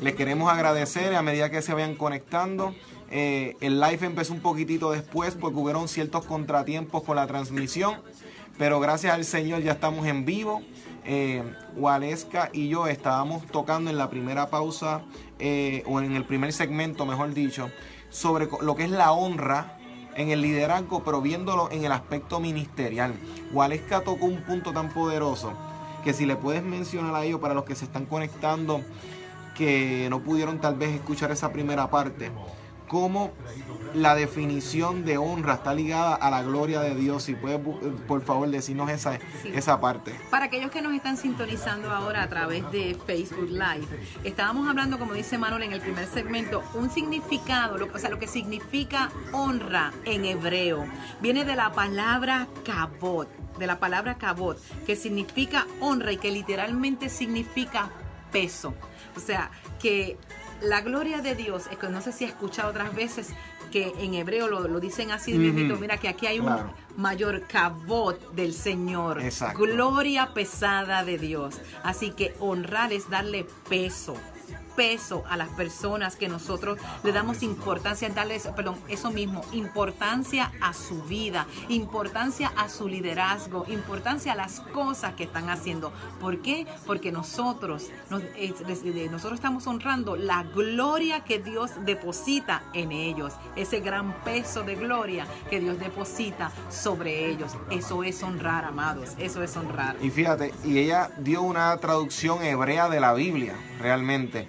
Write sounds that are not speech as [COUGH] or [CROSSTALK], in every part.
les queremos agradecer a medida que se vayan conectando. Eh, el live empezó un poquitito después porque hubieron ciertos contratiempos con la transmisión. Pero gracias al Señor ya estamos en vivo. Eh, Waleska y yo estábamos tocando en la primera pausa, eh, o en el primer segmento, mejor dicho, sobre lo que es la honra en el liderazgo, pero viéndolo en el aspecto ministerial. Waleska tocó un punto tan poderoso que si le puedes mencionar a ellos para los que se están conectando, que no pudieron tal vez escuchar esa primera parte, cómo la definición de honra está ligada a la gloria de Dios. Si puedes, por favor, decirnos esa, esa parte. Para aquellos que nos están sintonizando ahora a través de Facebook Live, estábamos hablando, como dice Manuel en el primer segmento, un significado, o sea, lo que significa honra en hebreo. Viene de la palabra kabot, de la palabra kabot, que significa honra y que literalmente significa peso. O sea, que la gloria de Dios, es que no sé si he escuchado otras veces que en hebreo lo, dicen así, mira que aquí hay un mayor cabot del Señor, gloria pesada de Dios. Así que honrar es darle peso, peso a las personas que nosotros le damos importancia, darles, perdón, eso mismo, importancia a su vida, importancia a su liderazgo, importancia a las cosas que están haciendo. ¿Por qué? Porque nosotros, nosotros estamos honrando la gloria que Dios deposita en ellos, ese gran peso de gloria que Dios deposita sobre ellos. Eso es honrar, amados, eso es honrar. Y fíjate, y ella dio una traducción hebrea de la Biblia, realmente.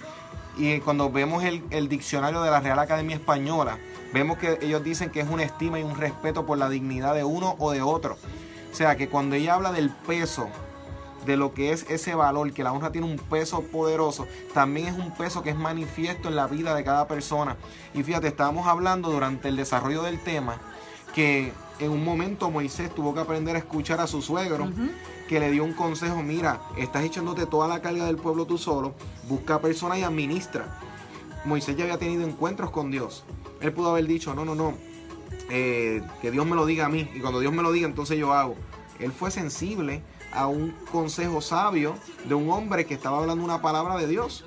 Y cuando vemos el, diccionario de la Real Academia Española, vemos que ellos dicen que es una estima y un respeto por la dignidad de uno o de otro. O sea que cuando ella habla del peso, de lo que es ese valor, que la honra tiene un peso poderoso, también es un peso que es manifiesto en la vida de cada persona. Y fíjate, estábamos hablando durante el desarrollo del tema que en un momento Moisés tuvo que aprender a escuchar a su suegro, que le dio un consejo, mira, estás echándote toda la carga del pueblo tú solo, busca personas y administra. Moisés ya había tenido encuentros con Dios. Él pudo haber dicho, no, no, no, eh, que Dios me lo diga a mí, y cuando Dios me lo diga, entonces yo hago. Él fue sensible a un consejo sabio de un hombre que estaba hablando una palabra de Dios.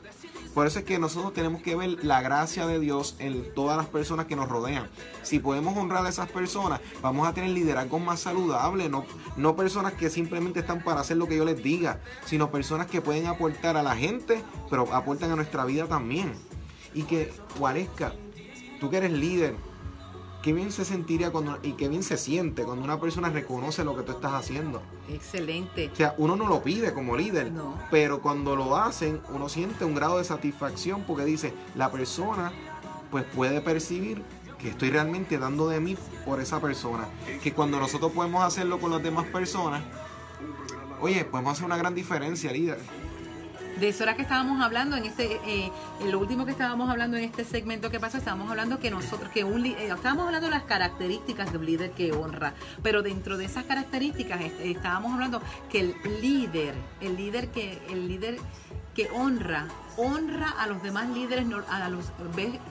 Por eso es que nosotros tenemos que ver la gracia de Dios en todas las personas que nos rodean. Si podemos honrar a esas personas, vamos a tener liderazgo más saludable, no, no personas que simplemente están para hacer lo que yo les diga, sino personas que pueden aportar a la gente, pero aportan a nuestra vida también. Y que, Guaresca, tú que eres líder, qué bien se sentiría cuando, y qué bien se siente cuando una persona reconoce lo que tú estás haciendo. Excelente. O sea, uno no lo pide como líder, pero cuando lo hacen, uno siente un grado de satisfacción porque dice, la persona pues puede percibir que estoy realmente dando de mí por esa persona. Que cuando nosotros podemos hacerlo con las demás personas, oye, podemos hacer una gran diferencia, líder de eso era que estábamos hablando en este, eh, en lo último que estábamos hablando en este segmento que pasa, estábamos hablando que nosotros, que un eh, estábamos hablando de las características de un líder que honra, pero dentro de esas características estábamos hablando que el líder, el líder que, el líder que honra, honra a los demás líderes, a los,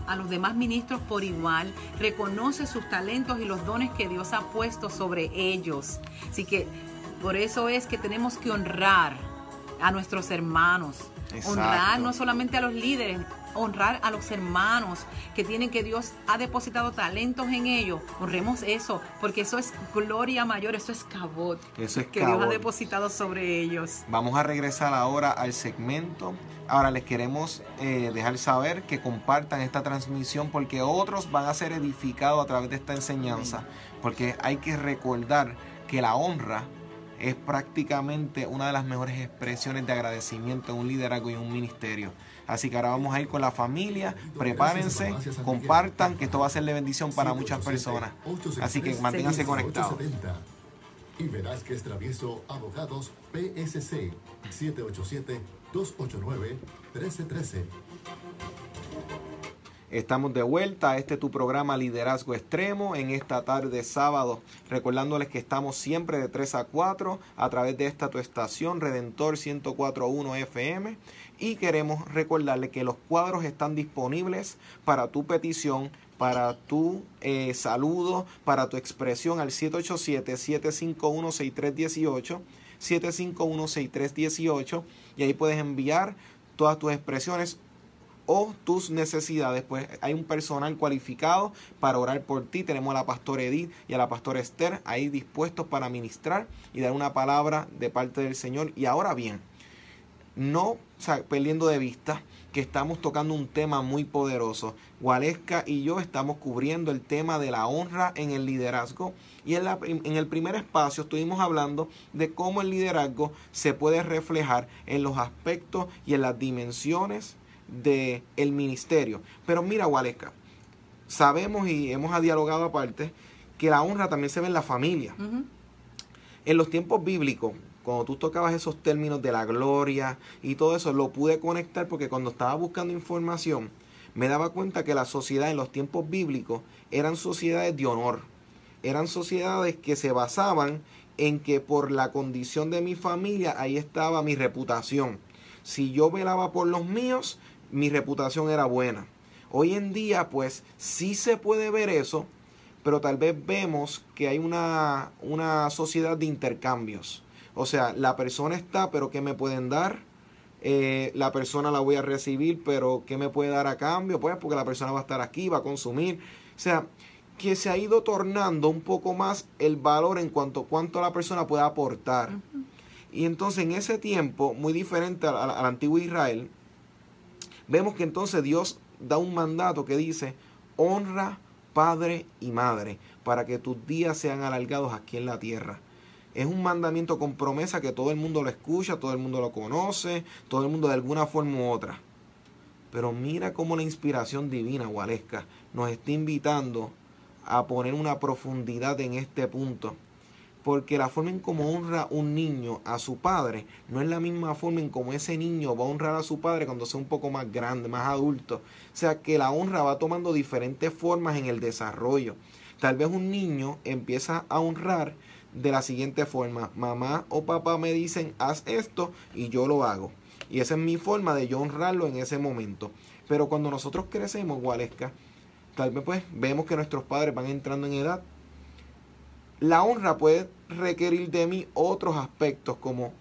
a los demás ministros por igual, reconoce sus talentos y los dones que Dios ha puesto sobre ellos. Así que por eso es que tenemos que honrar a nuestros hermanos. Honrar no solamente a los líderes, honrar a los hermanos que tienen que Dios ha depositado talentos en ellos. Honremos eso, porque eso es gloria mayor, eso es cabot. Eso es que Dios ha depositado sobre ellos. Vamos a regresar ahora al segmento. Ahora les queremos eh, dejar saber que compartan esta transmisión porque otros van a ser edificados a través de esta enseñanza. Porque hay que recordar que la honra es prácticamente una de las mejores expresiones de agradecimiento en un liderazgo y un ministerio. Así que ahora vamos a ir con la familia, prepárense, compartan, que esto va a ser de bendición para muchas personas. Así que manténganse conectados. Y verás que es travieso abogados PSC 787 289 1313. Estamos de vuelta. A este tu programa Liderazgo Extremo en esta tarde sábado, recordándoles que estamos siempre de 3 a 4 a través de esta tu estación Redentor 1041 FM y queremos recordarle que los cuadros están disponibles para tu petición, para tu eh, saludo, para tu expresión al 787-751-6318, 751-6318 y ahí puedes enviar todas tus expresiones o tus necesidades, pues hay un personal cualificado para orar por ti. Tenemos a la pastora Edith y a la pastora Esther ahí dispuestos para ministrar y dar una palabra de parte del Señor. Y ahora bien, no perdiendo de vista que estamos tocando un tema muy poderoso. Gualesca y yo estamos cubriendo el tema de la honra en el liderazgo y en, la, en, el primer espacio estuvimos hablando de cómo el liderazgo se puede reflejar en los aspectos y en las dimensiones del el ministerio. Pero mira, Gualesca, sabemos y hemos dialogado aparte que la honra también se ve en la familia. En los tiempos bíblicos, cuando tú tocabas esos términos de la gloria y todo eso, lo pude conectar porque cuando estaba buscando información, me daba cuenta que la sociedad en los tiempos bíblicos eran sociedades de honor. Eran sociedades que se basaban en que por la condición de mi familia ahí estaba mi reputación. Si yo velaba por los míos, mi reputación era buena. Hoy en día, pues sí se puede ver eso, pero tal vez vemos que hay una, una sociedad de intercambios. O sea, la persona está, pero ¿qué me pueden dar? Eh, la persona la voy a recibir, pero ¿qué me puede dar a cambio? Pues porque la persona va a estar aquí, va a consumir. O sea, que se ha ido tornando un poco más el valor en cuanto a cuánto la persona puede aportar. Y entonces en ese tiempo, muy diferente al, al antiguo Israel, vemos que entonces Dios da un mandato que dice, honra padre y madre, para que tus días sean alargados aquí en la tierra. Es un mandamiento con promesa que todo el mundo lo escucha, todo el mundo lo conoce, todo el mundo de alguna forma u otra. Pero mira cómo la inspiración divina, Gualesca, nos está invitando a poner una profundidad en este punto porque la forma en cómo honra un niño a su padre no es la misma forma en cómo ese niño va a honrar a su padre cuando sea un poco más grande, más adulto. O sea que la honra va tomando diferentes formas en el desarrollo. Tal vez un niño empieza a honrar de la siguiente forma. Mamá o papá me dicen haz esto y yo lo hago. Y esa es mi forma de yo honrarlo en ese momento. Pero cuando nosotros crecemos, Gualesca, tal vez pues vemos que nuestros padres van entrando en edad la honra puede requerir de mí otros aspectos como,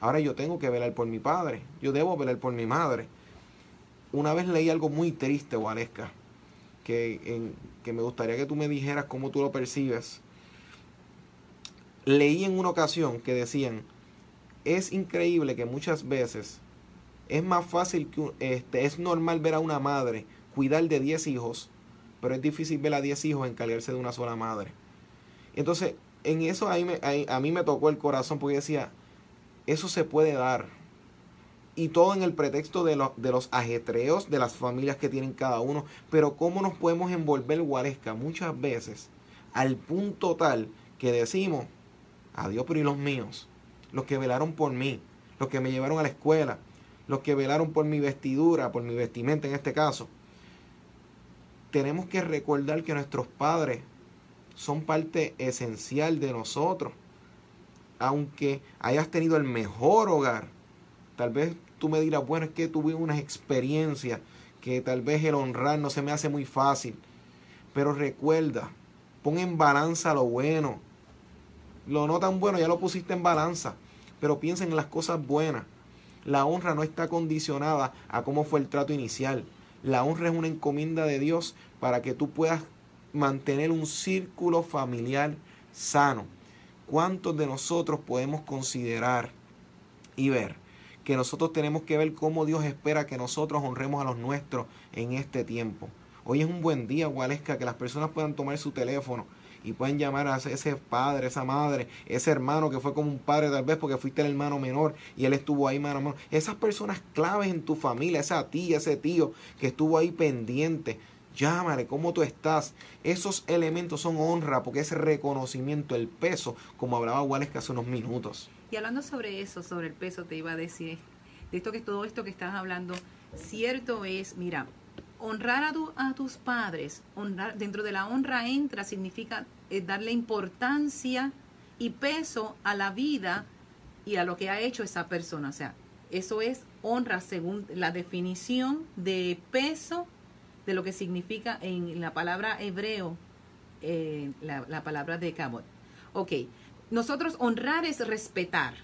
ahora yo tengo que velar por mi padre, yo debo velar por mi madre. Una vez leí algo muy triste, Waleska, que, que me gustaría que tú me dijeras cómo tú lo percibes. Leí en una ocasión que decían, es increíble que muchas veces es más fácil que este, es normal ver a una madre cuidar de 10 hijos, pero es difícil ver a 10 hijos encargarse de una sola madre. Entonces, en eso ahí me, a mí me tocó el corazón porque decía, eso se puede dar. Y todo en el pretexto de, de los ajetreos de las familias que tienen cada uno. Pero cómo nos podemos envolver, Guaresca, muchas veces al punto tal que decimos, adiós, pero y los míos, los que velaron por mí, los que me llevaron a la escuela, los que velaron por mi vestidura, por mi vestimenta en este caso. Tenemos que recordar que nuestros padres son parte esencial de nosotros. Aunque hayas tenido el mejor hogar, tal vez tú me dirás, bueno, es que tuve unas experiencias que tal vez el honrar no se me hace muy fácil. Pero recuerda, pon en balanza lo bueno. Lo no tan bueno ya lo pusiste en balanza, pero piensa en las cosas buenas. La honra no está condicionada a cómo fue el trato inicial. La honra es una encomienda de Dios para que tú puedas mantener un círculo familiar sano. ¿Cuántos de nosotros podemos considerar y ver que nosotros tenemos que ver cómo Dios espera que nosotros honremos a los nuestros en este tiempo? Hoy es un buen día, Gualesca, que las personas puedan tomar su teléfono y pueden llamar a ese padre, esa madre, ese hermano que fue como un padre tal vez porque fuiste el hermano menor y él estuvo ahí mano a mano. Esas personas claves en tu familia, esa tía, ese tío que estuvo ahí pendiente llámale, ¿cómo tú estás? Esos elementos son honra porque es reconocimiento, el peso, como hablaba Wallace hace unos minutos. Y hablando sobre eso, sobre el peso, te iba a decir, de esto que todo esto que estás hablando, cierto es, mira, honrar a, tu, a tus padres, honrar, dentro de la honra entra, significa eh, darle importancia y peso a la vida y a lo que ha hecho esa persona. O sea, eso es honra según la definición de peso de lo que significa en la palabra hebreo, la, palabra de Kabot. Ok, nosotros honrar es respetar.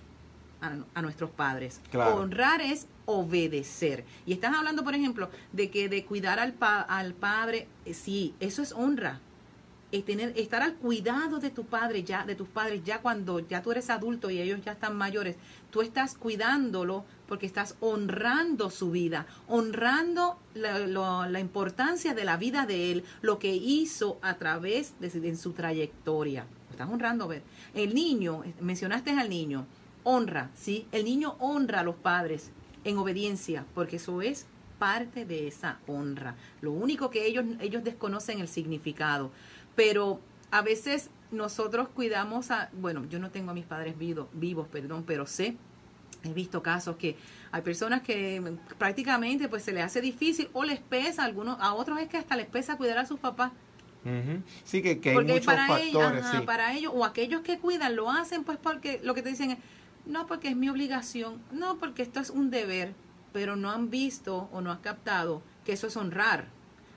a, nuestros padres. Claro. Honrar es obedecer. Y estás hablando, por ejemplo, de que de cuidar al, al padre, eh, sí, eso es honra. Es tener, estar al cuidado de tu padre ya, de tus padres ya cuando ya tú eres adulto y ellos ya están mayores, tú estás cuidándolo porque estás honrando su vida, honrando la, importancia de la vida de él, lo que hizo a través de, su trayectoria. estás honrando, ver. El niño, mencionaste al niño, honra, ¿sí? El niño honra a los padres en obediencia, porque eso es parte de esa honra. Lo único que ellos, ellos desconocen el significado. Pero a veces nosotros cuidamos a, bueno, yo no tengo a mis padres vivos, vivos perdón, pero sé, he visto casos que hay personas que prácticamente pues se les hace difícil o les pesa, a algunos, a otros es que hasta les pesa cuidar a sus papás. Sí, que, hay muchos para factores. Ellos, para ellos, o aquellos que cuidan, lo hacen pues porque lo que te dicen es, no porque es mi obligación, no porque esto es un deber, pero no han visto o no han captado que eso es honrar.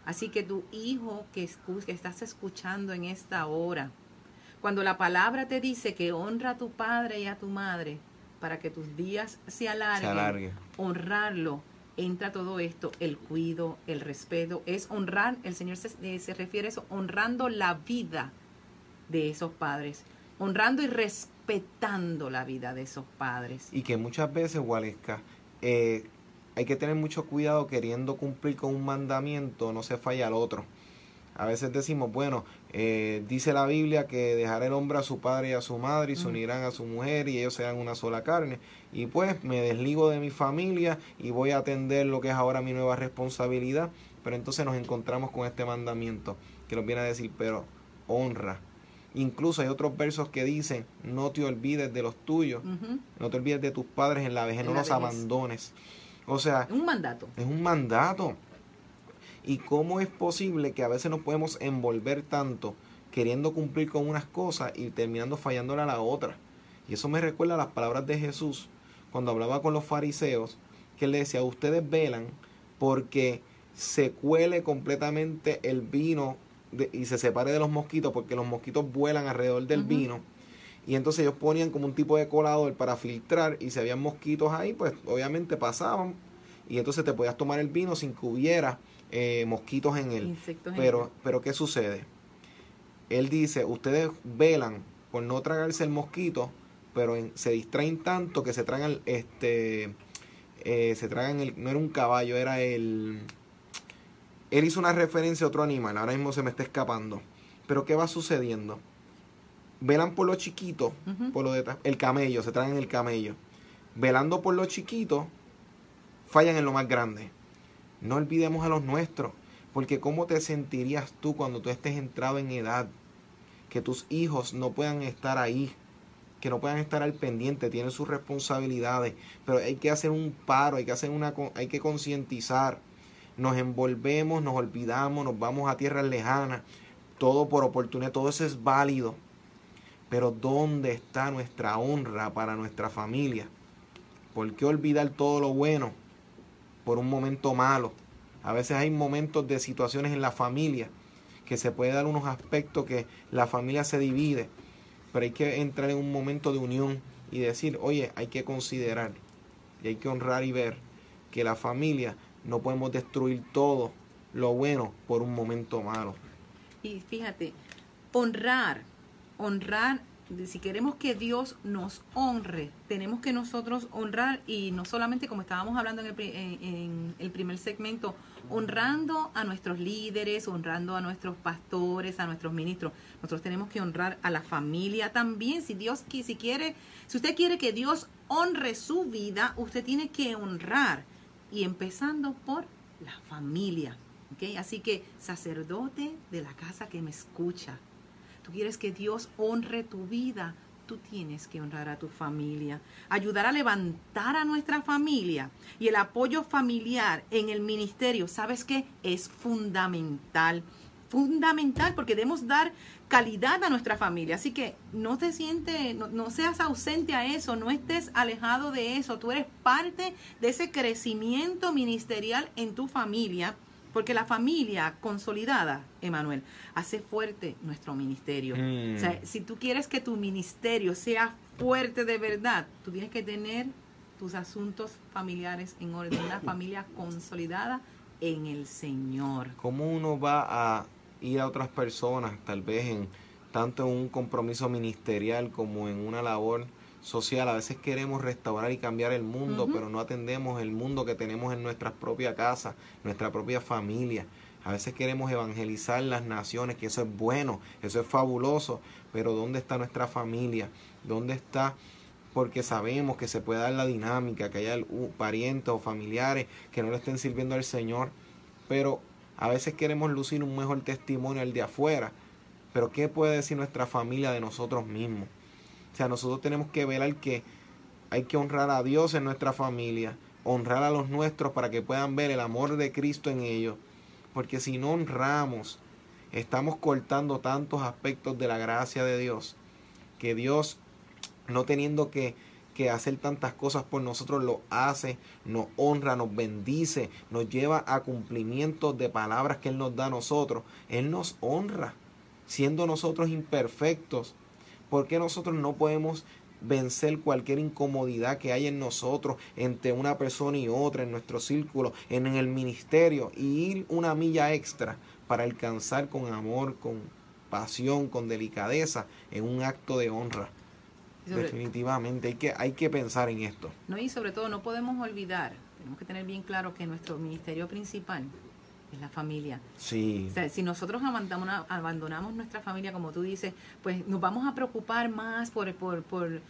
Así que tu hijo que, que estás escuchando en esta hora, cuando la palabra te dice que honra a tu padre y a tu madre para que tus días se alarguen, honrarlo, entra todo esto, el cuido, el respeto, es honrar, el Señor se, eh, se refiere a eso, honrando la vida de esos padres, honrando y respetando respetando la vida de esos padres. Y que muchas veces, Waleska, eh, hay que tener mucho cuidado queriendo cumplir con un mandamiento, no se falla al otro. A veces decimos, bueno, eh, dice la Biblia que dejará el hombre a su padre y a su madre y se unirán a su mujer y ellos serán una sola carne. Y pues me desligo de mi familia y voy a atender lo que es ahora mi nueva responsabilidad. Pero entonces nos encontramos con este mandamiento que nos viene a decir, pero honra Incluso hay otros versos que dicen, no te olvides de los tuyos, no te olvides de tus padres en la vejez, no los abandones. O sea, es un mandato. Es un mandato. ¿Y cómo es posible que a veces nos podemos envolver tanto queriendo cumplir con unas cosas y terminando fallándole a la otra? Y eso me recuerda a las palabras de Jesús cuando hablaba con los fariseos, que él le decía, ustedes velan porque se cuele completamente el vino y se separe de los mosquitos porque los mosquitos vuelan alrededor del vino. Y entonces ellos ponían como un tipo de colador para filtrar y si había mosquitos ahí, pues obviamente pasaban y entonces te podías tomar el vino sin que hubiera eh, mosquitos en él. pero, pero ¿qué sucede? Él dice, ustedes velan por no tragarse el mosquito, pero se distraen tanto que se tragan, este, eh, se tragan el, no era un caballo, era el, él hizo una referencia a otro animal, ahora mismo se me está escapando. Pero ¿qué va sucediendo? Velan por lo chiquito, por lo de el camello, se traen el camello. Velando por lo chiquito, fallan en lo más grande. No olvidemos a los nuestros, porque ¿cómo te sentirías tú cuando tú estés entrado en edad? Que tus hijos no puedan estar ahí, que no puedan estar al pendiente, tienen sus responsabilidades, pero hay que hacer un paro, hay que hacer una hay que concientizar nos envolvemos, nos olvidamos, nos vamos a tierras lejanas, todo por oportunidad, todo eso es válido. Pero ¿dónde está nuestra honra para nuestra familia? ¿Por qué olvidar todo lo bueno por un momento malo? A veces hay momentos de situaciones en la familia que se puede dar unos aspectos que la familia se divide, pero hay que entrar en un momento de unión y decir, oye, hay que considerar y hay que honrar y ver que la familia no podemos destruir todo lo bueno por un momento malo. Y fíjate, honrar, honrar, si queremos que Dios nos honre, tenemos que nosotros honrar y no solamente como estábamos hablando en el, en el primer segmento, honrando a nuestros líderes, honrando a nuestros pastores, a nuestros ministros. Nosotros tenemos que honrar a la familia también. Si Dios si quiere, si usted quiere que Dios honre su vida, usted tiene que honrar y empezando por la familia. ¿okay? Así que, sacerdote de la casa que me escucha, tú quieres que Dios honre tu vida, tú tienes que honrar a tu familia, ayudar a levantar a nuestra familia y el apoyo familiar en el ministerio, ¿sabes qué? Es fundamental fundamental porque debemos dar calidad a nuestra familia. Así que no te sientes, no, seas ausente a eso, no estés alejado de eso. Tú eres parte de ese crecimiento ministerial en tu familia Porque la familia consolidada, Emanuel, hace fuerte nuestro ministerio. Mm. O sea, si tú quieres que tu ministerio sea fuerte de verdad, tú tienes que tener tus asuntos familiares en orden, una [COUGHS] familia consolidada en el Señor. ¿Cómo uno va a ir a otras personas, tal vez en tanto en un compromiso ministerial como en una labor social? A veces queremos restaurar y cambiar el mundo, pero no atendemos el mundo que tenemos en nuestra propia casa, nuestra propia familia. A veces queremos evangelizar las naciones, que eso es bueno, eso es fabuloso, pero ¿dónde está nuestra familia? ¿Dónde está? Porque sabemos que se puede dar la dinámica, que haya parientes o familiares que no le estén sirviendo al Señor, pero a veces queremos lucir un mejor testimonio al de afuera, pero ¿qué puede decir nuestra familia de nosotros mismos? O sea, nosotros tenemos que velar que hay que honrar a Dios en nuestra familia, honrar a los nuestros para que puedan ver el amor de Cristo en ellos, porque si no honramos, estamos cortando tantos aspectos de la gracia de Dios, que Dios, no teniendo que, que hacer tantas cosas por nosotros, lo hace, nos honra, nos bendice, nos lleva a cumplimiento de palabras que Él nos da a nosotros. Él nos honra, siendo nosotros imperfectos. ¿Por qué nosotros no podemos vencer cualquier incomodidad que hay en nosotros, entre una persona y otra, en nuestro círculo, en, el ministerio, y ir una milla extra para alcanzar con amor, con pasión, con delicadeza, en un acto de honra? Sobre- Definitivamente, hay que, hay que pensar en esto. No, y sobre todo no podemos olvidar, tenemos que tener bien claro que nuestro ministerio principal es la familia. Sí, O sea, si nosotros abandonamos, abandonamos nuestra familia, como tú dices, pues nos vamos a preocupar más por, por, por,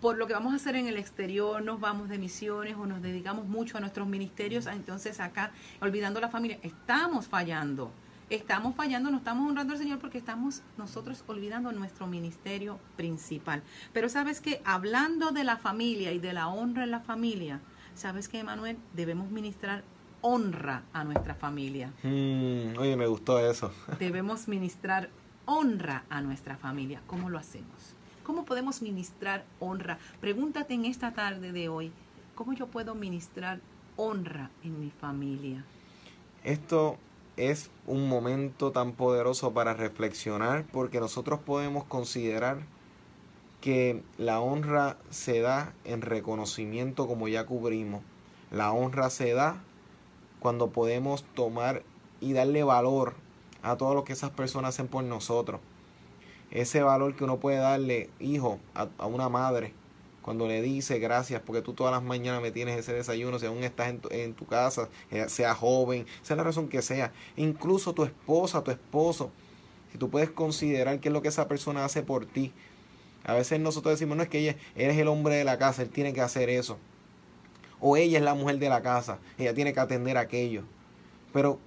por lo que vamos a hacer en el exterior, nos vamos de misiones o nos dedicamos mucho a nuestros ministerios, entonces acá, olvidando la familia, estamos fallando. Estamos fallando, no estamos honrando al Señor porque estamos nosotros olvidando nuestro ministerio principal. Pero sabes que hablando de la familia y de la honra en la familia, sabes que, Emanuel, debemos ministrar honra a nuestra familia Mm, oye, me gustó eso. [LAUGHS] debemos ministrar honra a nuestra familia. ¿Cómo lo hacemos? ¿Cómo podemos ministrar honra? Pregúntate en esta tarde de hoy, ¿cómo yo puedo ministrar honra en mi familia? Esto es un momento tan poderoso para reflexionar porque nosotros podemos considerar que la honra se da en reconocimiento como ya cubrimos. La honra se da cuando podemos tomar y darle valor a todo lo que esas personas hacen por nosotros. Ese valor que uno puede darle, hijo, a, una madre, cuando le dice gracias porque tú todas las mañanas me tienes ese desayuno, si aún estás en tu, en tu casa, eh, sea joven, sea la razón que sea, incluso tu esposa, tu esposo, si tú puedes considerar qué es lo que esa persona hace por ti. A veces nosotros decimos, no es que ella, él es el hombre de la casa, él tiene que hacer eso. O ella es la mujer de la casa, ella tiene que atender aquello. Pero,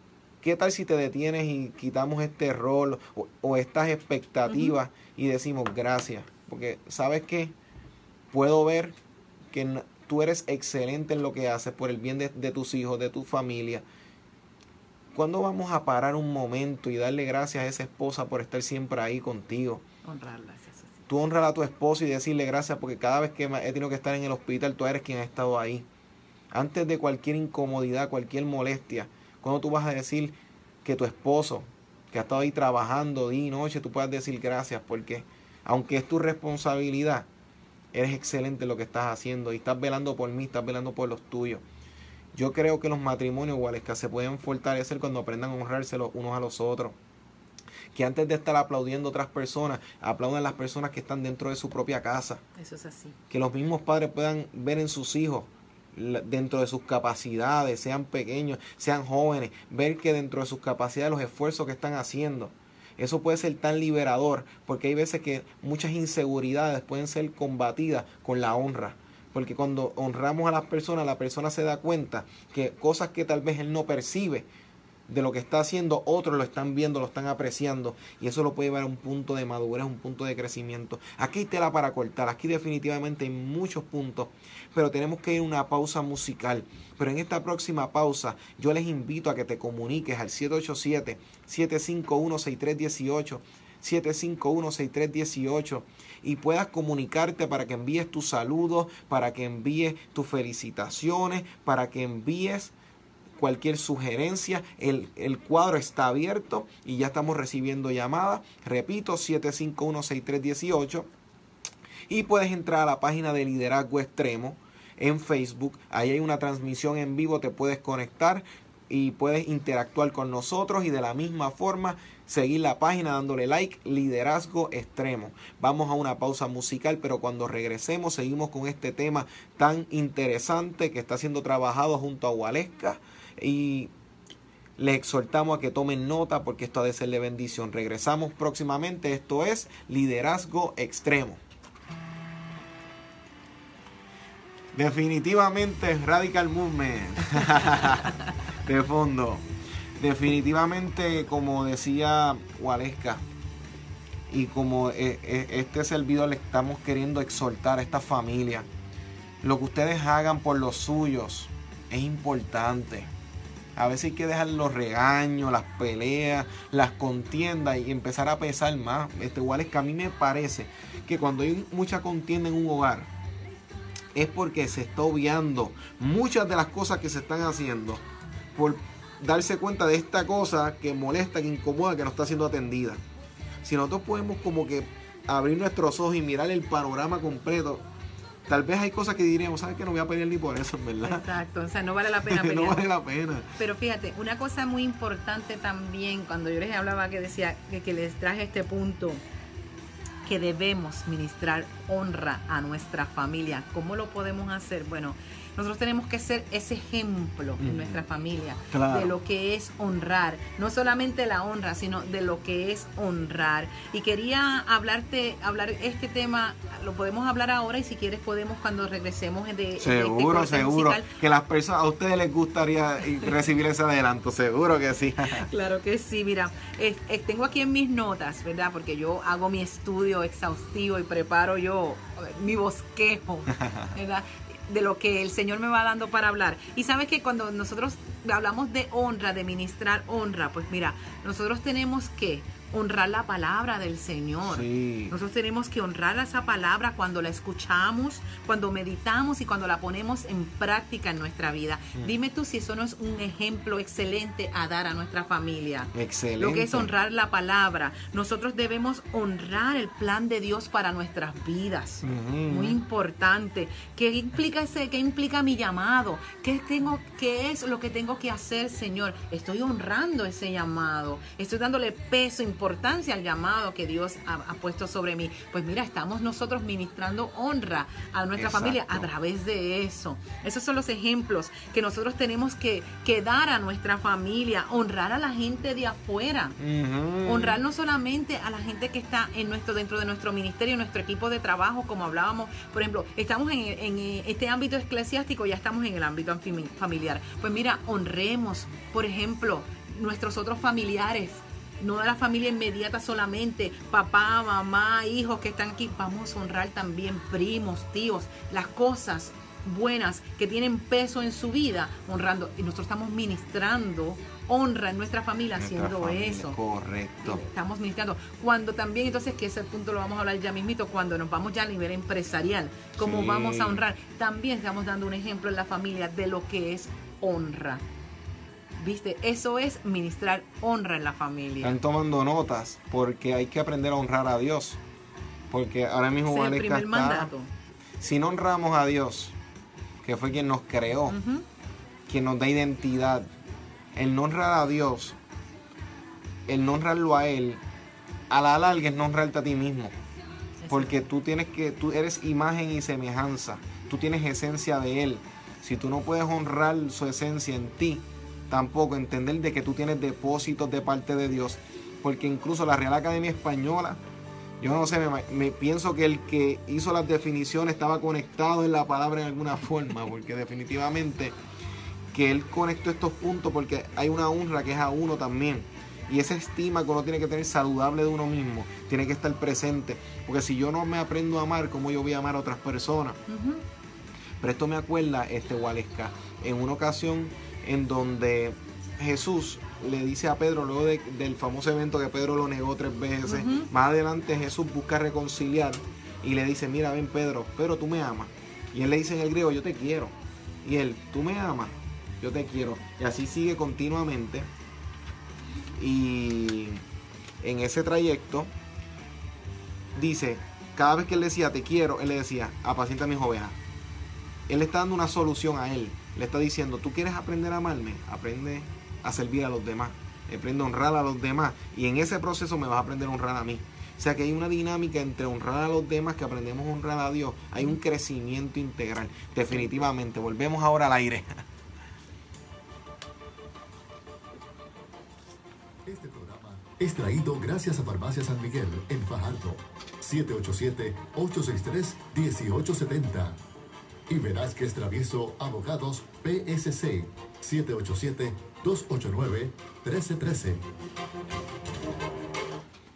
¿qué tal si te detienes y quitamos este rol o, o estas expectativas y decimos gracias? Porque, ¿sabes qué? Puedo ver que tú eres excelente en lo que haces por el bien de, de tus hijos, de tu familia. ¿Cuándo vamos a parar un momento y darle gracias a esa esposa por estar siempre ahí contigo? Honrarla. eso sí. Tú honrar a tu esposo y decirle gracias porque cada vez que he tenido que estar en el hospital, tú eres quien ha estado ahí. Antes de cualquier incomodidad, cualquier molestia, cuando tú vas a decir que tu esposo, que ha estado ahí trabajando día y noche, tú puedas decir gracias porque aunque es tu responsabilidad, eres excelente en lo que estás haciendo y estás velando por mí, estás velando por los tuyos. Yo creo que los matrimonios, Gualesca, se pueden fortalecer cuando aprendan a honrarse los unos a los otros. Que antes de estar aplaudiendo a otras personas, aplaudan a las personas que están dentro de su propia casa. Eso es así. Que los mismos padres puedan ver en sus hijos, dentro de sus capacidades, sean pequeños, sean jóvenes, ver que dentro de sus capacidades los esfuerzos que están haciendo. Eso puede ser tan liberador, porque hay veces que muchas inseguridades pueden ser combatidas con la honra. Porque cuando honramos a las personas, la persona se da cuenta que cosas que tal vez él no percibe de lo que está haciendo, otros lo están viendo, lo están apreciando. Y eso lo puede llevar a un punto de madurez, un punto de crecimiento. Aquí hay tela para cortar, aquí definitivamente hay muchos puntos, pero tenemos que ir a una pausa musical. Pero en esta próxima pausa, yo les invito a que te comuniques al 787-751-6318. 751-6318 y puedas comunicarte para que envíes tus saludos, para que envíes tus felicitaciones, para que envíes cualquier sugerencia. El, el cuadro está abierto y ya estamos recibiendo llamadas. Repito, 7516318. Y puedes entrar a la página de Liderazgo Extremo en Facebook. Ahí hay una transmisión en vivo, te puedes conectar y puedes interactuar con nosotros y de la misma forma seguir la página dándole like liderazgo extremo vamos a una pausa musical pero cuando regresemos seguimos con este tema tan interesante que está siendo trabajado junto a Waleska y les exhortamos a que tomen nota porque esto ha de ser de bendición regresamos próximamente esto es liderazgo extremo Definitivamente Radical Movement. [LAUGHS] de fondo. Definitivamente, como decía Waleska, y como eh, eh, este servidor le estamos queriendo exhortar a esta familia, lo que ustedes hagan por los suyos es importante. A veces hay que dejar los regaños, las peleas, las contiendas y empezar a pesar más. Este, igual a mí me parece que cuando hay mucha contienda en un hogar, es porque se está obviando muchas de las cosas que se están haciendo por darse cuenta de esta cosa que molesta, que incomoda, que no está siendo atendida. Si nosotros podemos como que abrir nuestros ojos y mirar el panorama completo, tal vez hay cosas que diríamos, ¿sabes que No voy a pelear ni por eso, ¿verdad? Exacto, o sea, no vale la pena [LAUGHS] pelear. no vale la pena. Pero fíjate, una cosa muy importante también, cuando yo les hablaba que decía que, que les traje este punto, que debemos ministrar honra a nuestra familia. ¿Cómo lo podemos hacer? Bueno, nosotros tenemos que ser ese ejemplo en nuestra familia de lo que es honrar, no solamente la honra, sino de lo que es honrar. Y quería hablarte, hablar este tema, lo podemos hablar ahora y si quieres podemos cuando regresemos de seguro, este seguro que las personas a ustedes les gustaría recibir ese adelanto, seguro que sí. [LAUGHS] claro que sí, mira, tengo aquí en mis notas, ¿verdad? Porque yo hago mi estudio exhaustivo y preparo yo mi bosquejo, [LAUGHS] ¿verdad? De lo que el Señor me va dando para hablar. Y sabes que cuando nosotros hablamos de honra, de ministrar honra, pues mira, nosotros tenemos que honrar la palabra del Señor. Nosotros tenemos que honrar esa palabra cuando la escuchamos, cuando meditamos y cuando la ponemos en práctica en nuestra vida. Mm. Dime tú si eso no es un ejemplo excelente a dar a nuestra familia. Excelente. Lo que es honrar la palabra. Nosotros debemos honrar el plan de Dios para nuestras vidas. Muy importante. ¿Qué implica ese? ¿Qué implica mi llamado? ¿Qué tengo? ¿Qué es lo que tengo que hacer, Señor? Estoy honrando ese llamado. Estoy dándole peso importancia al llamado que Dios ha, puesto sobre mí. Pues mira, estamos nosotros ministrando honra a nuestra familia a través de eso. Esos son los ejemplos que nosotros tenemos que, que dar a nuestra familia, honrar a la gente de afuera, honrar no solamente a la gente que está en nuestro, dentro de nuestro ministerio, nuestro equipo de trabajo, como hablábamos, por ejemplo, estamos en, en este ámbito eclesiástico, ya estamos en el ámbito familiar. Pues mira, honremos, por ejemplo, nuestros otros familiares, no de la familia inmediata solamente, papá, mamá, hijos que están aquí, vamos a honrar también primos, tíos, las cosas buenas que tienen peso en su vida, honrando. Y nosotros estamos ministrando honra en nuestra familia haciendo eso. Correcto. Estamos ministrando. Cuando también, entonces, que ese punto lo vamos a hablar ya mismito, cuando nos vamos ya a nivel empresarial, cómo vamos a honrar, también estamos dando un ejemplo en la familia de lo que es honra. ¿Viste? Eso es ministrar honra en la familia. Están tomando notas porque hay que aprender a honrar a Dios. Porque ahora mismo es el primer mandato. Si no honramos a Dios, que fue quien nos creó, quien nos da identidad, el no honrar a Dios, el no honrarlo a Él, a la larga es no honrarte a ti mismo. Porque tú tienes que, tú eres imagen y semejanza, tú tienes esencia de Él. Si tú no puedes honrar su esencia en ti, tampoco entender de que tú tienes depósitos de parte de Dios. Porque incluso la Real Academia Española, yo no sé, me, pienso que el que hizo las definiciones estaba conectado en la palabra en alguna forma, porque definitivamente que él conectó estos puntos porque hay una honra que es a uno también. Y esa estima que uno tiene que tener saludable de uno mismo, tiene que estar presente. Porque si yo no me aprendo a amar, ¿cómo yo voy a amar a otras personas? Pero esto me acuerda, este Waleska, en una ocasión en donde Jesús le dice a Pedro, luego del famoso evento que Pedro lo negó tres veces, más adelante Jesús busca reconciliar y le dice, mira, ven Pedro, pero tú me amas. Y él le dice en el griego, yo te quiero. Y él, tú me amas. Yo te quiero. Y así sigue continuamente. Y en ese trayecto dice, cada vez que él decía te quiero, él le decía, apacienta mis ovejas. Él está dando una solución a él. Le está diciendo, tú quieres aprender a amarme, aprende a servir a los demás, aprende a honrar a los demás. Y en ese proceso me vas a aprender a honrar a mí. O sea que hay una dinámica entre honrar a los demás que aprendemos a honrar a Dios. Hay un crecimiento integral. Definitivamente. Volvemos ahora al aire. [LAUGHS] es traído gracias a Farmacia San Miguel en Fajardo. 787-863-1870. Y Velázquez Travieso Abogados PSC 787-289-1313.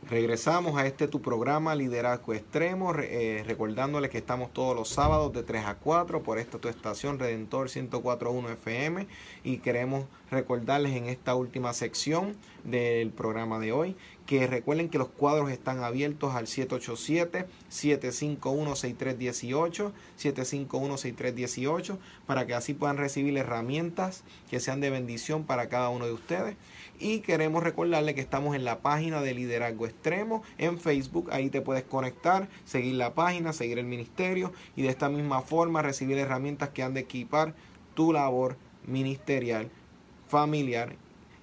Regresamos a este tu programa Liderazgo Extremo, re- eh, recordándoles que estamos todos los sábados de 3 a 4 por esta tu estación Redentor 1041 FM y queremos recordarles en esta última sección del programa de hoy que recuerden que los cuadros están abiertos al 787-751-6318, 751-6318, para que así puedan recibir herramientas que sean de bendición para cada uno de ustedes. Y queremos recordarle que estamos en la página de Liderazgo Extremo en Facebook. Ahí te puedes conectar, seguir la página, seguir el ministerio y de esta misma forma recibir herramientas que han de equipar tu labor ministerial, familiar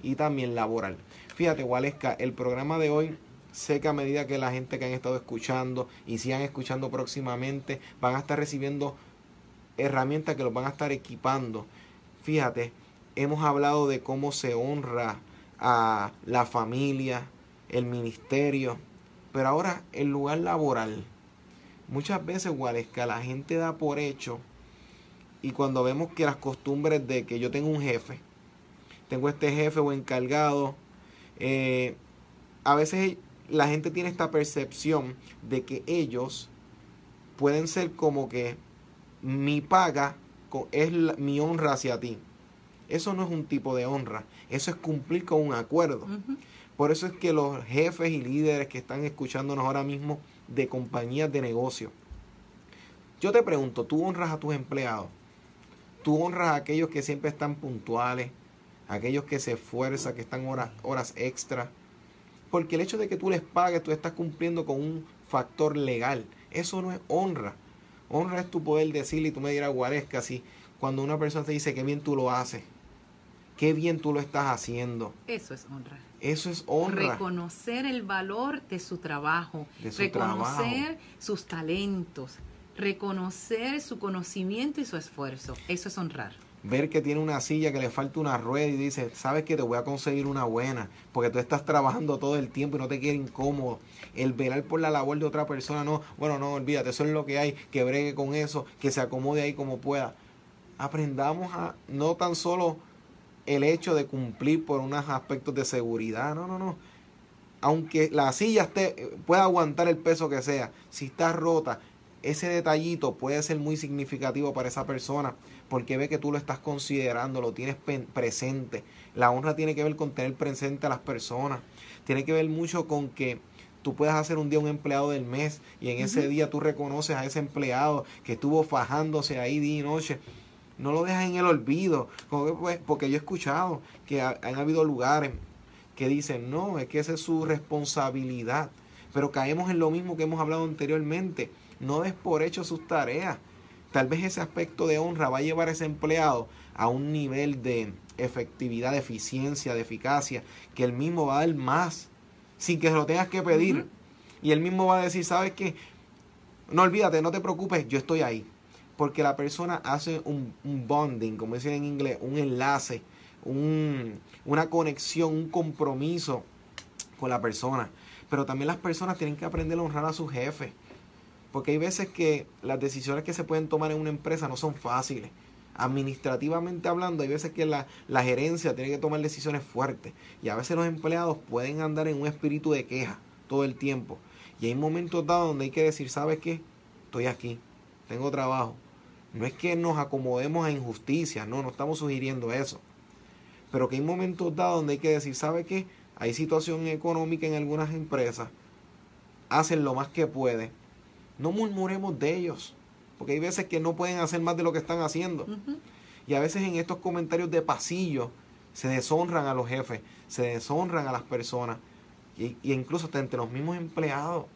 y también laboral. Fíjate, Waleska, el programa de hoy sé que a medida que la gente que han estado escuchando y sigan escuchando próximamente van a estar recibiendo herramientas que los van a estar equipando. Fíjate, hemos hablado de cómo se honra a la familia, el ministerio, pero ahora el lugar laboral. Muchas veces, Waleska, la gente da por hecho y cuando vemos que las costumbres de que yo tengo un jefe, tengo este jefe o encargado, eh, a veces la gente tiene esta percepción de que ellos pueden ser como que mi paga es mi honra hacia ti. Eso no es un tipo de honra, eso es cumplir con un acuerdo. Por eso es que los jefes y líderes que están escuchándonos ahora mismo de compañías de negocio, yo te pregunto, ¿tú honras a tus empleados? ¿Tú honras a aquellos que siempre están puntuales? aquellos que se esfuerzan, que están horas, horas extra? Porque el hecho de que tú les pagues, tú estás cumpliendo con un factor legal. Eso no es honra. Honra es tu poder decirle y tú me dirás, Guaresca, si cuando una persona te dice que bien tú lo haces, qué bien tú lo estás haciendo. Eso es honra. Eso es honra. Reconocer el valor de su trabajo, De su reconocer sus talentos, reconocer su conocimiento y su esfuerzo. Eso es honrar. Ver que tiene una silla que le falta una rueda y dice, sabes que te voy a conseguir una buena, porque tú estás trabajando todo el tiempo y no te quieres incómodo. El velar por la labor de otra persona, no, bueno, no, olvídate, eso es lo que hay, que bregue con eso, que se acomode ahí como pueda. Aprendamos a no tan solo el hecho de cumplir por unos aspectos de seguridad, no, no, no. Aunque la silla esté, pueda aguantar el peso que sea, si está rota, ese detallito puede ser muy significativo para esa persona porque ve que tú lo estás considerando, lo tienes presente. La honra tiene que ver con tener presente a las personas. Tiene que ver mucho con que tú puedas hacer un día un empleado del mes y en ese día tú reconoces a ese empleado que estuvo fajándose ahí día y noche. No lo dejas en el olvido. Como que, pues, porque yo he escuchado que ha- han habido lugares que dicen, no, es que esa es su responsabilidad. Pero caemos en lo mismo que hemos hablado anteriormente. No des por hecho sus tareas. Tal vez ese aspecto de honra va a llevar a ese empleado a un nivel de efectividad, de eficiencia, de eficacia, que él mismo va a dar más, sin que se lo tengas que pedir. Y él mismo va a decir, ¿sabes qué? No olvídate, no te preocupes, yo estoy ahí. Porque la persona hace un, un bonding, como dicen en inglés, un enlace, un- una conexión, un compromiso con la persona. Pero también las personas tienen que aprender a honrar a sus jefes. Porque hay veces que las decisiones que se pueden tomar en una empresa no son fáciles. Administrativamente hablando, hay veces que la, la gerencia tiene que tomar decisiones fuertes. Y a veces los empleados pueden andar en un espíritu de queja todo el tiempo. Y hay momentos dados donde hay que decir, ¿sabes qué? Estoy aquí, tengo trabajo. No es que nos acomodemos a injusticias, no, no estamos sugiriendo eso. Pero que hay momentos dados donde hay que decir, ¿sabe qué? Hay situación económica en algunas empresas, hacen lo más que pueden. No murmuremos de ellos, porque hay veces que no pueden hacer más de lo que están haciendo. Y a veces en estos comentarios de pasillo se deshonran a los jefes, se deshonran a las personas, y, y incluso hasta entre los mismos empleados.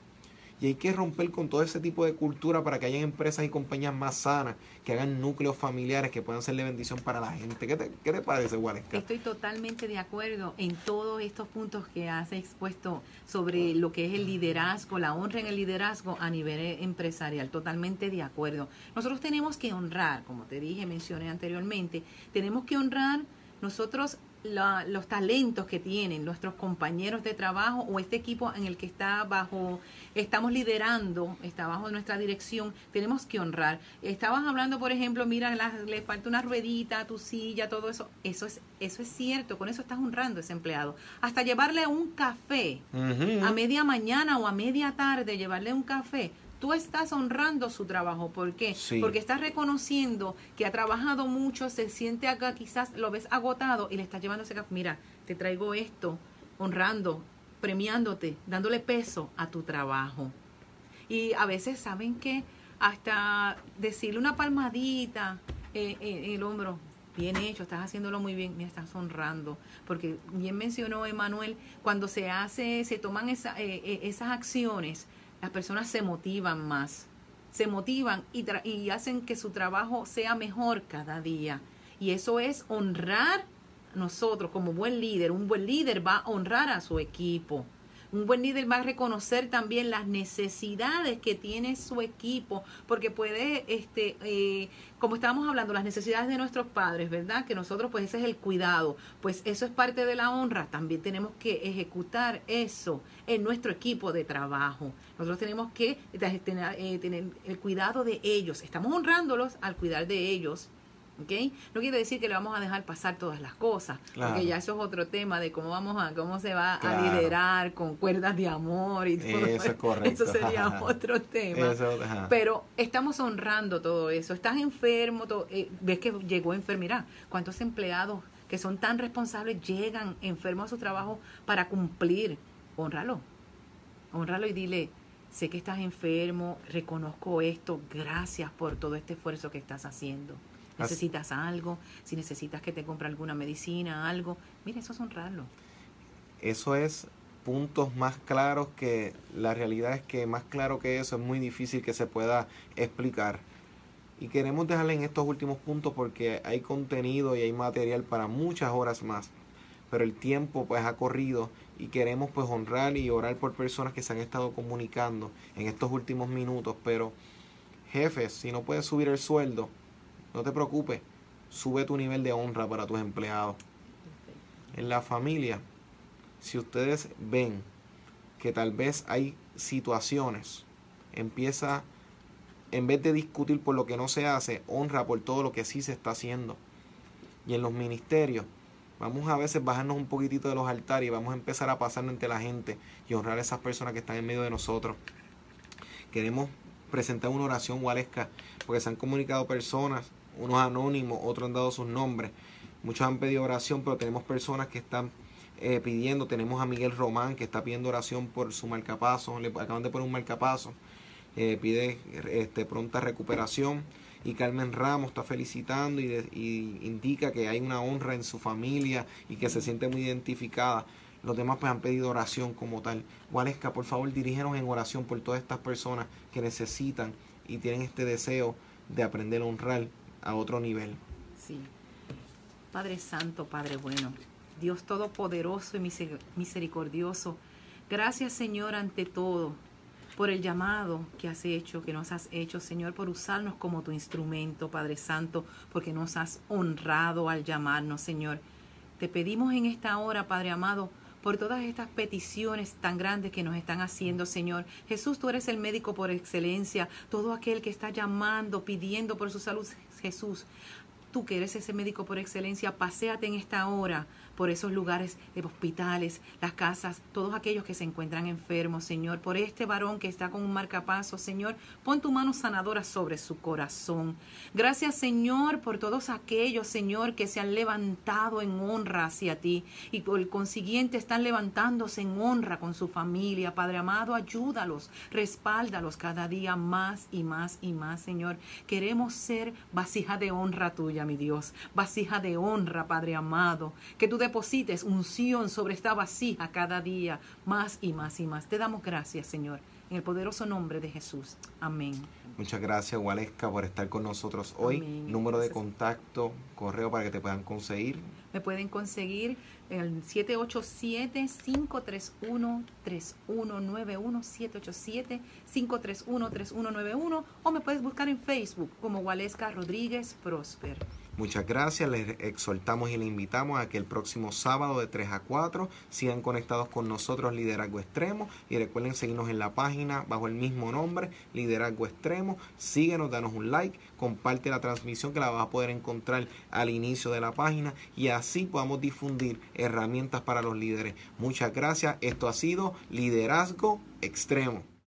Y hay que romper con todo ese tipo de cultura para que haya empresas y compañías más sanas, que hagan núcleos familiares que puedan ser de bendición para la gente. ¿Qué te, qué te parece, Waleska? Estoy totalmente de acuerdo en todos estos puntos que has expuesto sobre lo que es el liderazgo, la honra en el liderazgo a nivel empresarial. Totalmente de acuerdo. Nosotros tenemos que honrar, como te dije, mencioné anteriormente, tenemos que honrar nosotros la, los talentos que tienen nuestros compañeros de trabajo o este equipo en el que está bajo, estamos liderando, está bajo nuestra dirección, tenemos que honrar. Estabas hablando, por ejemplo, mira, le falta una ruedita tu silla, todo eso. Eso es, eso es cierto, con eso estás honrando a ese empleado. Hasta llevarle un café a media mañana o a media tarde, llevarle un café tú estás honrando su trabajo. ¿Por qué? Porque estás reconociendo que ha trabajado mucho, se siente acá, quizás lo ves agotado y le estás llevando ese café. Mira, te traigo esto, honrando, premiándote, dándole peso a tu trabajo. Y a veces, ¿saben que Hasta decirle una palmadita eh, eh, en el hombro, bien hecho, estás haciéndolo muy bien, mira, estás honrando, porque bien mencionó Emanuel, cuando se hace, se toman esa, eh, esas acciones, las personas se motivan más, se motivan y, y hacen que su trabajo sea mejor cada día. Y eso es honrar nosotros como buen líder. Un buen líder va a honrar a su equipo. Un buen líder va a reconocer también las necesidades que tiene su equipo, porque puede, este, eh, como estábamos hablando, las necesidades de nuestros padres, ¿verdad? Que nosotros, pues ese es el cuidado, pues eso es parte de la honra. También tenemos que ejecutar eso en nuestro equipo de trabajo. Nosotros tenemos que tener, eh, tener el cuidado de ellos. Estamos honrándolos al cuidar de ellos no quiere decir que le vamos a dejar pasar todas las cosas, porque ya eso es otro tema de cómo vamos a cómo se va a liderar con cuerdas de amor y todo eso. Eso sería otro tema. Pero estamos honrando todo eso. Estás enfermo, eh, ves que llegó enfermedad. ¿Cuántos empleados que son tan responsables llegan enfermos a su trabajo para cumplir? Honralo. Honralo y dile, sé que estás enfermo, reconozco esto, gracias por todo este esfuerzo que estás haciendo necesitas algo, si necesitas que te compre alguna medicina, algo. Mira, eso es honrarlo. Eso es puntos más claros que la realidad es que más claro que eso es muy difícil que se pueda explicar. Y queremos dejarle en estos últimos puntos porque hay contenido y hay material para muchas horas más. Pero el tiempo pues ha corrido y queremos pues honrar y orar por personas que se han estado comunicando en estos últimos minutos. Pero jefes, si no puedes subir el sueldo, no te preocupes, sube tu nivel de honra para tus empleados. En la familia, si ustedes ven que tal vez hay situaciones, empieza, en vez de discutir por lo que no se hace, honra por todo lo que sí se está haciendo. Y en los ministerios, vamos a veces bajarnos un poquitito de los altares y vamos a empezar a pasar ante la gente y honrar a esas personas que están en medio de nosotros. Queremos presentar una oración gualesca porque se han comunicado personas unos anónimos, otros han dado sus nombres. Muchos han pedido oración, pero tenemos personas que están eh, pidiendo. Tenemos a Miguel Román que está pidiendo oración por su marcapaso. Le acaban de poner un marcapaso. Eh, pide este, pronta recuperación. Y Carmen Ramos está felicitando y, indica que hay una honra en su familia y que se siente muy identificada. Los demás pues han pedido oración como tal. Gualesca, por favor, dirígenos en oración por todas estas personas que necesitan y tienen este deseo de aprender a honrar a otro nivel. Sí. Padre Santo, Padre bueno, Dios Todopoderoso y misericordioso, gracias Señor ante todo por el llamado que has hecho, que nos has hecho, Señor, por usarnos como tu instrumento, Padre Santo, porque nos has honrado al llamarnos, Señor. Te pedimos en esta hora, Padre amado, por todas estas peticiones tan grandes que nos están haciendo, Señor. Jesús, tú eres el médico por excelencia, todo aquel que está llamando, pidiendo por su salud, Jesús, tú que eres ese médico por excelencia, paséate en esta hora por esos lugares de hospitales, las casas, todos aquellos que se encuentran enfermos, Señor, por este varón que está con un marcapaso, Señor, pon tu mano sanadora sobre su corazón. Gracias, Señor, por todos aquellos, Señor, que se han levantado en honra hacia ti y por el consiguiente están levantándose en honra con su familia. Padre amado, ayúdalos, respáldalos cada día más y más y más, Señor. Queremos ser vasija de honra tuya, mi Dios, vasija de honra, Padre amado, que tú deposites unción sobre esta vasija cada día, más y más y más. Te damos gracias, Señor, en el poderoso nombre de Jesús. Amén. Muchas gracias, Waleska, por estar con nosotros hoy. Amén. Número de contacto, correo para que te puedan conseguir. Me pueden conseguir el 787-531-3191, 787-531-3191 o me puedes buscar en Facebook como Waleska Rodríguez Prosper. Muchas gracias, les exhortamos y les invitamos a que el próximo sábado de 3 a 4 sigan conectados con nosotros Liderazgo Extremo y recuerden seguirnos en la página bajo el mismo nombre, Liderazgo Extremo. Síguenos, danos un like, comparte la transmisión que la vas a poder encontrar al inicio de la página y así podamos difundir herramientas para los líderes. Muchas gracias, esto ha sido Liderazgo Extremo.